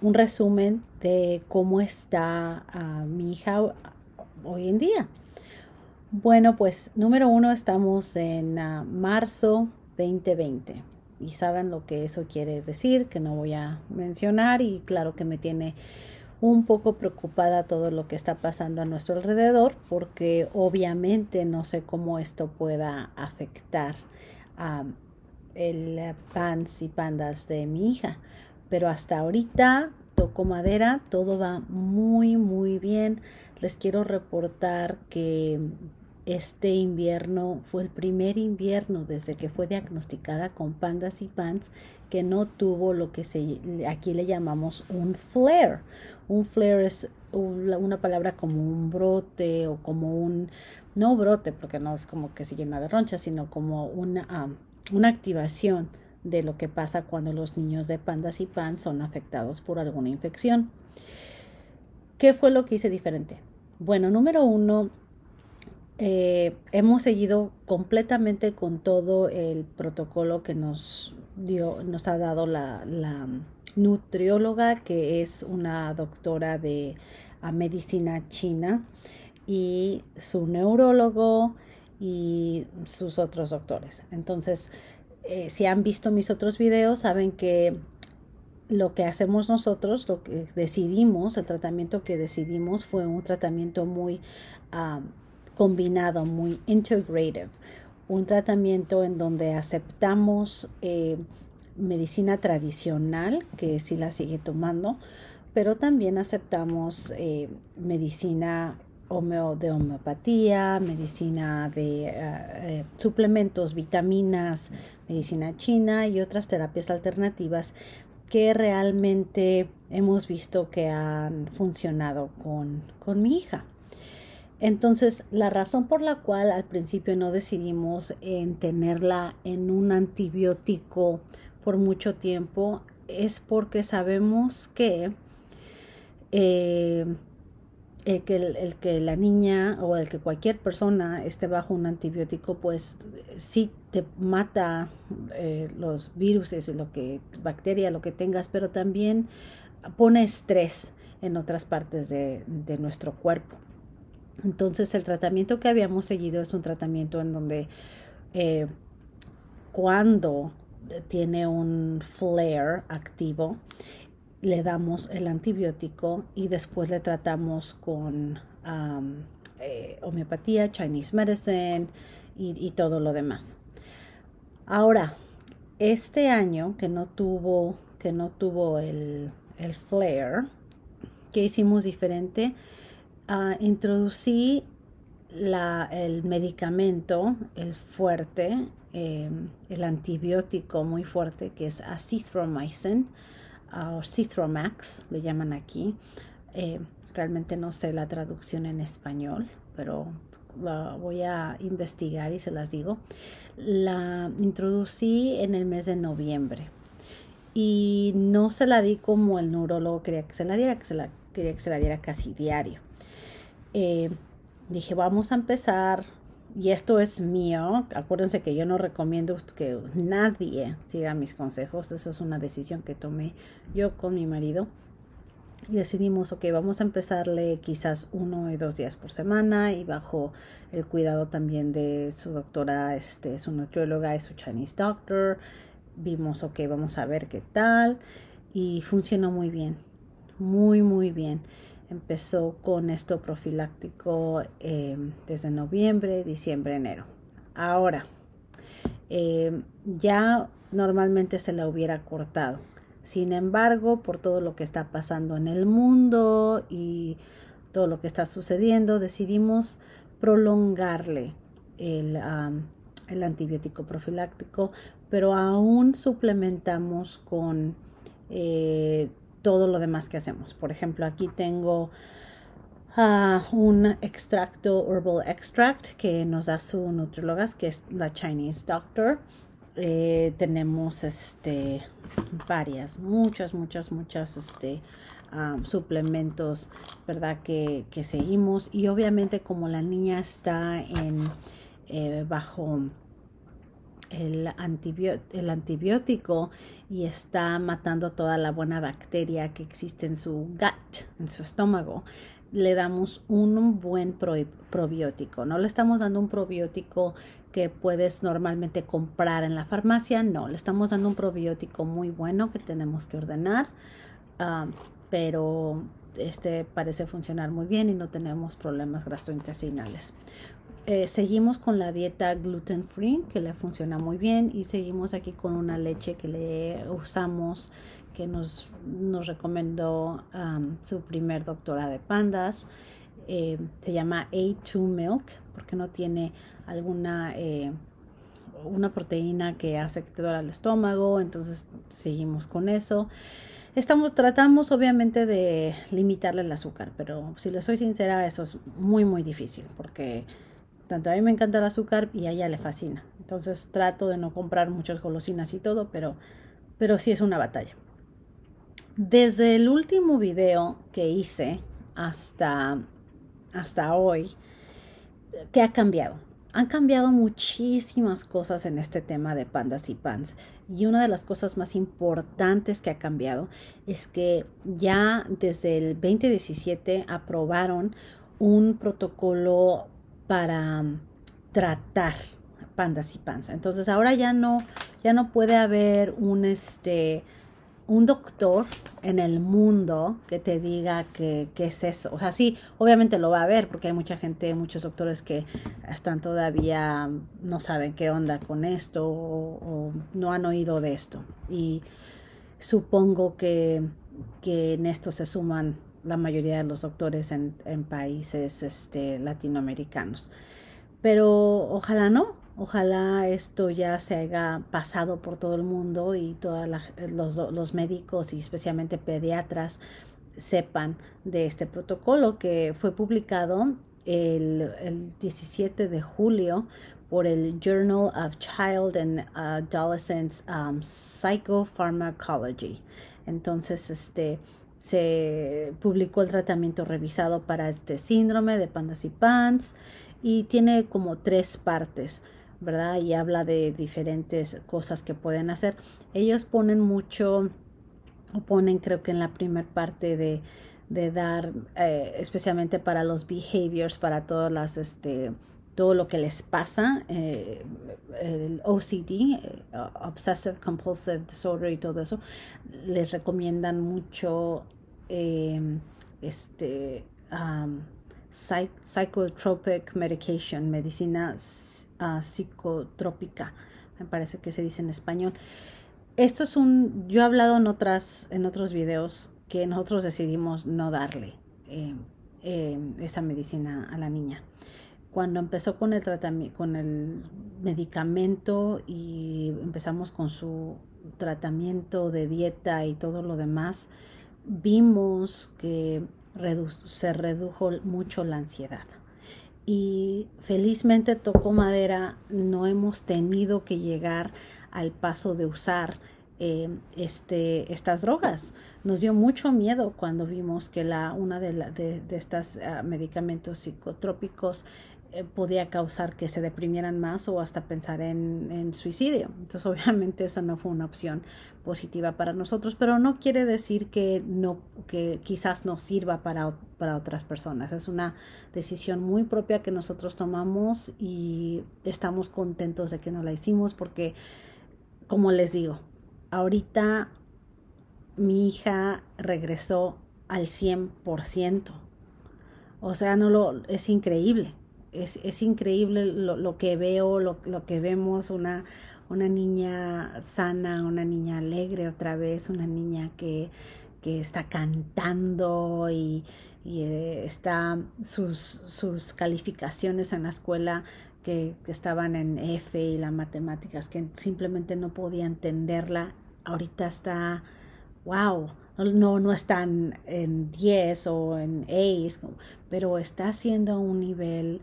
un resumen de cómo está uh, mi hija hoy en día. Bueno, pues número uno, estamos en uh, marzo 2020 y saben lo que eso quiere decir, que no voy a mencionar y claro que me tiene un poco preocupada todo lo que está pasando a nuestro alrededor porque obviamente no sé cómo esto pueda afectar a el pants y pandas de mi hija. Pero hasta ahorita toco madera, todo va muy muy bien. Les quiero reportar que este invierno fue el primer invierno desde que fue diagnosticada con pandas y pants que no tuvo lo que se, aquí le llamamos un flare. Un flare es una palabra como un brote o como un, no brote porque no es como que se llena de ronchas, sino como una, una activación de lo que pasa cuando los niños de pandas y pants son afectados por alguna infección. ¿Qué fue lo que hice diferente? Bueno, número uno, eh, hemos seguido completamente con todo el protocolo que nos dio, nos ha dado la, nutrióloga, que es una doctora de medicina china, y su neurólogo y sus otros doctores. Entonces, eh, si han visto mis otros videos, saben que lo que hacemos nosotros, lo que decidimos, el tratamiento que decidimos fue un tratamiento muy ah, combinado, muy integrative, un tratamiento en donde aceptamos eh, medicina tradicional, que sí la sigue tomando, pero también aceptamos eh, medicina de homeopatía, medicina de eh, suplementos, vitaminas, medicina china y otras terapias alternativas que realmente hemos visto que han funcionado con, con mi hija. Entonces, la razón por la cual al principio no decidimos en tenerla en un antibiótico por mucho tiempo es porque sabemos que, eh, el, que el, que la niña o el que cualquier persona esté bajo un antibiótico, pues sí te mata eh, los virus lo que, bacteria, lo que tengas, pero también pone estrés en otras partes de nuestro cuerpo. Entonces el tratamiento que habíamos seguido es un tratamiento en donde eh, cuando tiene un flare activo, le damos el antibiótico y después le tratamos con eh, homeopatía, Chinese medicine y, todo lo demás. Ahora, este año que no tuvo, que no tuvo el, flare, ¿qué hicimos diferente? uh, introducí el medicamento, el fuerte, eh, el antibiótico muy fuerte que es azithromycin o Cithromax, le llaman aquí. Eh, realmente no sé la traducción en español, pero la voy a investigar y se las digo. La introducí en el mes de noviembre y no se la di como el neurólogo quería que se la diera, que se la, quería que se la diera casi diario. Eh, dije, vamos a empezar. Y esto es mío. Acuérdense que yo no recomiendo que nadie siga mis consejos. Esa es una decisión que tomé yo con mi marido. Y decidimos, ok, vamos a empezarle quizás uno y dos días por semana y bajo el cuidado también de su doctora, este, su nutrióloga y su Chinese doctor. Vimos, ok, vamos a ver qué tal. Y funcionó muy bien, muy, muy bien. Empezó con esto profiláctico em, desde noviembre, diciembre, enero. Ahora, em, ya normalmente se la hubiera cortado. Sin embargo, por todo lo que está pasando en el mundo y todo lo que está sucediendo, decidimos prolongarle el, el antibiótico profiláctico, pero aún suplementamos con eh, todo lo demás que hacemos. Por ejemplo, aquí tengo ah, un extracto Herbal Extract que nos da su nutrióloga, que es la Chinese Doctor. Eh, tenemos este varias, muchas, muchas, muchas este, ah, suplementos, ¿verdad? Que, que, seguimos. Y obviamente como la niña está en eh, bajo el, antibiótico y está matando toda la buena bacteria que existe en su gut, en su estómago, le damos un buen probiótico. No le estamos dando un probiótico que puedes normalmente comprar en la farmacia, no, le estamos dando un probiótico muy bueno que tenemos que ordenar, pero este parece funcionar muy bien y no tenemos problemas gastrointestinales. Eh, seguimos con la dieta gluten free que le funciona muy bien y seguimos aquí con una leche que le usamos que nos, nos recomendó su primer doctora de pandas. Eh, se llama A2 Milk porque no tiene alguna eh, una proteína que hace que te duela el estómago, entonces seguimos con eso. Estamos, tratamos obviamente de limitarle el azúcar, pero si le soy sincera, eso es muy, muy difícil porque tanto a mí me encanta el azúcar y a ella le fascina. Entonces trato de no comprar muchas golosinas y todo, pero, pero sí es una batalla. Desde el último video que hice hasta, hasta hoy, ¿qué ha cambiado? Han cambiado muchísimas cosas en este tema de pandas y pans. Y una de las cosas más importantes que ha cambiado es que ya desde el 2017 aprobaron un protocolo para um, tratar pandas y panza. Entonces ahora ya no, ya no puede haber un este un doctor en el mundo que te diga que, es eso. O sea, sí, obviamente lo va a ver porque hay mucha gente, muchos doctores que están todavía no saben qué onda con esto o, no han oído de esto. Y supongo que, que en esto se suman la mayoría de los doctores en, países este, latinoamericanos. Pero ojalá no, ojalá esto ya se haya pasado por todo el mundo y todos los, médicos y especialmente pediatras sepan de este protocolo que fue publicado el, el 17 de julio por el Journal of Child and Adolescent um, Psychopharmacology. Entonces, este, se publicó el tratamiento revisado para este síndrome de pandas y pants y tiene como tres partes, ¿verdad? Y habla de diferentes cosas que pueden hacer. Ellos ponen mucho, o ponen creo que en la primera parte de, de dar, eh, especialmente para los behaviors, para todas las, este, todo lo que les pasa, eh, el OCD, eh, Obsessive Compulsive Disorder y todo eso, les recomiendan mucho eh, este, psychotropic medication, medicina ah, psicotrópica, me parece que se dice en español. Esto es un, yo he hablado en otras, en otros videos que nosotros decidimos no darle esa medicina a la niña cuando empezó con el tratamiento, con el medicamento y empezamos con su tratamiento de dieta y todo lo demás, vimos que se redujo mucho la ansiedad. Y felizmente tocó madera, no hemos tenido que llegar al paso de usar eh, este, estas drogas. Nos dio mucho miedo cuando vimos que la, una de, la, de, estos ah, medicamentos psicotrópicos eh, podía causar que se deprimieran más o hasta pensar en, suicidio. Entonces, obviamente, eso no fue una opción positiva para nosotros, pero no quiere decir que no, que quizás no sirva para, para otras personas. Es una decisión muy propia que nosotros tomamos y estamos contentos de que no la hicimos porque, como les digo, ahorita mi hija regresó al 100%. O sea, no lo es increíble es, es increíble lo, lo, que veo, lo, lo, que vemos, una, una niña sana, una niña alegre otra vez, una niña que, que está cantando y, y eh, está sus, sus calificaciones en la escuela que, que, estaban en F y las matemáticas, que simplemente no podía entenderla, ahorita está, wow, no, no están en 10 o en 8, pero está haciendo un nivel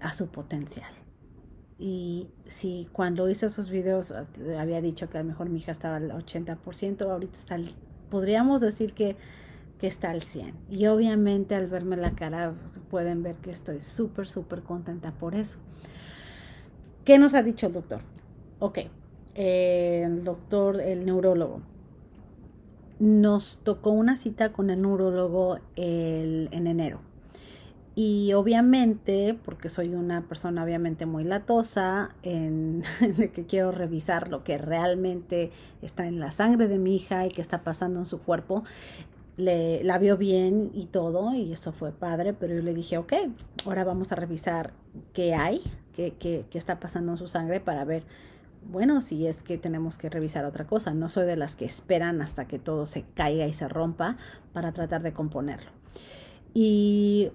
a su potencial. Y si cuando hice esos videos eh, había dicho que a lo mejor mi hija estaba al 80%, ahorita está, podríamos decir que, que está al 100. Y obviamente al verme la cara pues, pueden ver que estoy súper, súper contenta por eso. ¿Qué nos ha dicho el doctor? ok, eh, el doctor, el neurólogo. Nos tocó una cita con el neurólogo en enero. Y obviamente, porque soy una persona obviamente muy latosa, en, de que quiero revisar lo que realmente está en la sangre de mi hija y qué está pasando en su cuerpo, le, la vio bien y todo, y eso fue padre, pero yo le dije, ok, ahora vamos a revisar qué hay, qué, qué, qué está pasando en su sangre para ver, bueno, si es que tenemos que revisar otra cosa. No soy de las que esperan hasta que todo se caiga y se rompa para tratar de componerlo. Y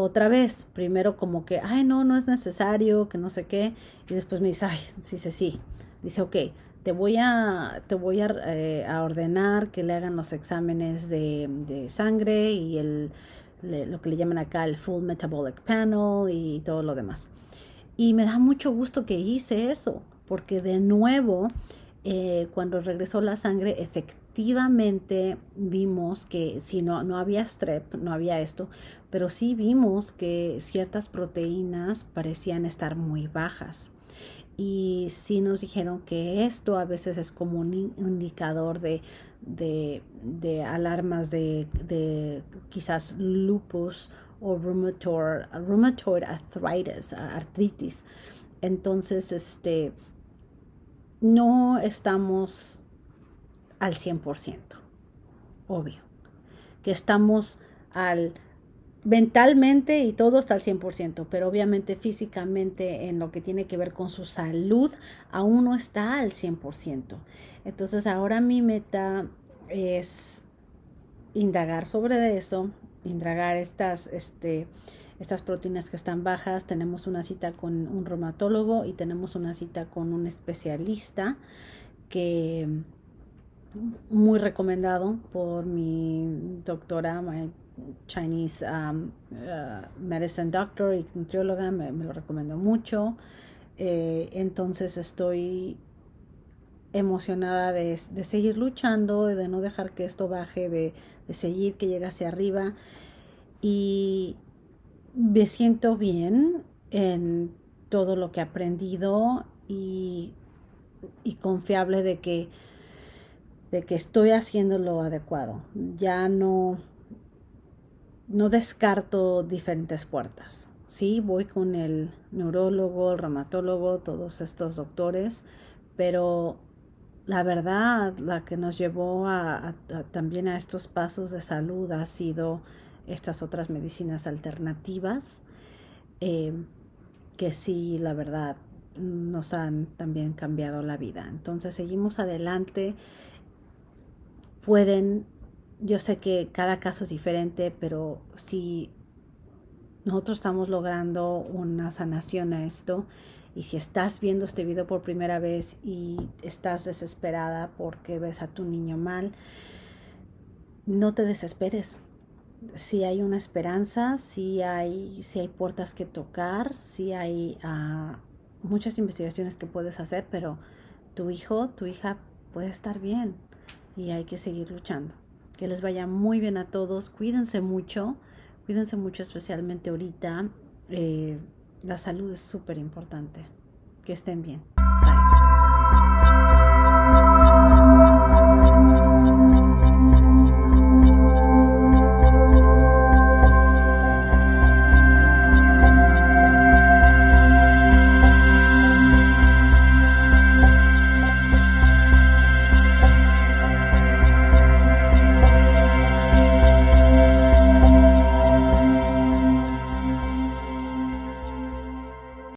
otra vez, primero como que, ay, no, no es necesario, que no sé qué, y después me dice, ay, sí, sí, sí, dice, ok, te voy a, te voy a, eh, ordenar que le hagan los exámenes de, de sangre y el, lo que le llaman acá el Full Metabolic Panel y todo lo demás. Y me da mucho gusto que hice eso, porque de nuevo, eh, cuando regresó la sangre, efectivamente vimos que si no, no había strep, no había esto, pero sí vimos que ciertas proteínas parecían estar muy bajas. Y sí nos dijeron que esto a veces es como un indicador de, de, alarmas de, de, quizás lupus o rheumatoid, rheumatoid arthritis, artritis. Entonces, este, no estamos al 100%, obvio, que estamos al mentalmente y todo está al 100%, pero obviamente físicamente en lo que tiene que ver con su salud aún no está al 100%. Entonces ahora mi meta es indagar sobre eso, indagar estas, este, estas proteínas que están bajas. Tenemos una cita con un reumatólogo y tenemos una cita con un especialista que muy recomendado por mi doctora, Chinese um, uh, Medicine Doctor y nutrióloga, me, lo recomiendo mucho. Eh, entonces estoy emocionada de, seguir luchando, de no dejar que esto baje, de, seguir que llegue hacia arriba. Y me siento bien en todo lo que he aprendido y, y confiable de que, de que estoy haciendo lo adecuado. Ya no no descarto diferentes puertas. Sí, voy con el neurólogo, el reumatólogo, todos estos doctores, pero la verdad, la que nos llevó a, también a estos pasos de salud ha sido estas otras medicinas alternativas, eh, que sí, la verdad, nos han también cambiado la vida. Entonces, seguimos adelante. Pueden yo sé que cada caso es diferente, pero si nosotros estamos logrando una sanación a esto, y si estás viendo este video por primera vez y estás desesperada porque ves a tu niño mal, no te desesperes. Si hay una esperanza, si hay, si hay puertas que tocar, si hay uh, muchas investigaciones que puedes hacer, pero tu hijo, tu hija puede estar bien y hay que seguir luchando. Que les vaya muy bien a todos. Cuídense mucho. Cuídense mucho especialmente ahorita. Eh, la salud es súper importante. Que estén bien.